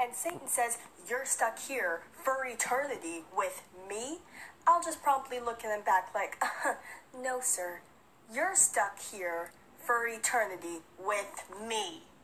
and Satan says, You're stuck here for eternity with me, I'll just promptly look at him back like, No, sir. You're stuck here for eternity with me.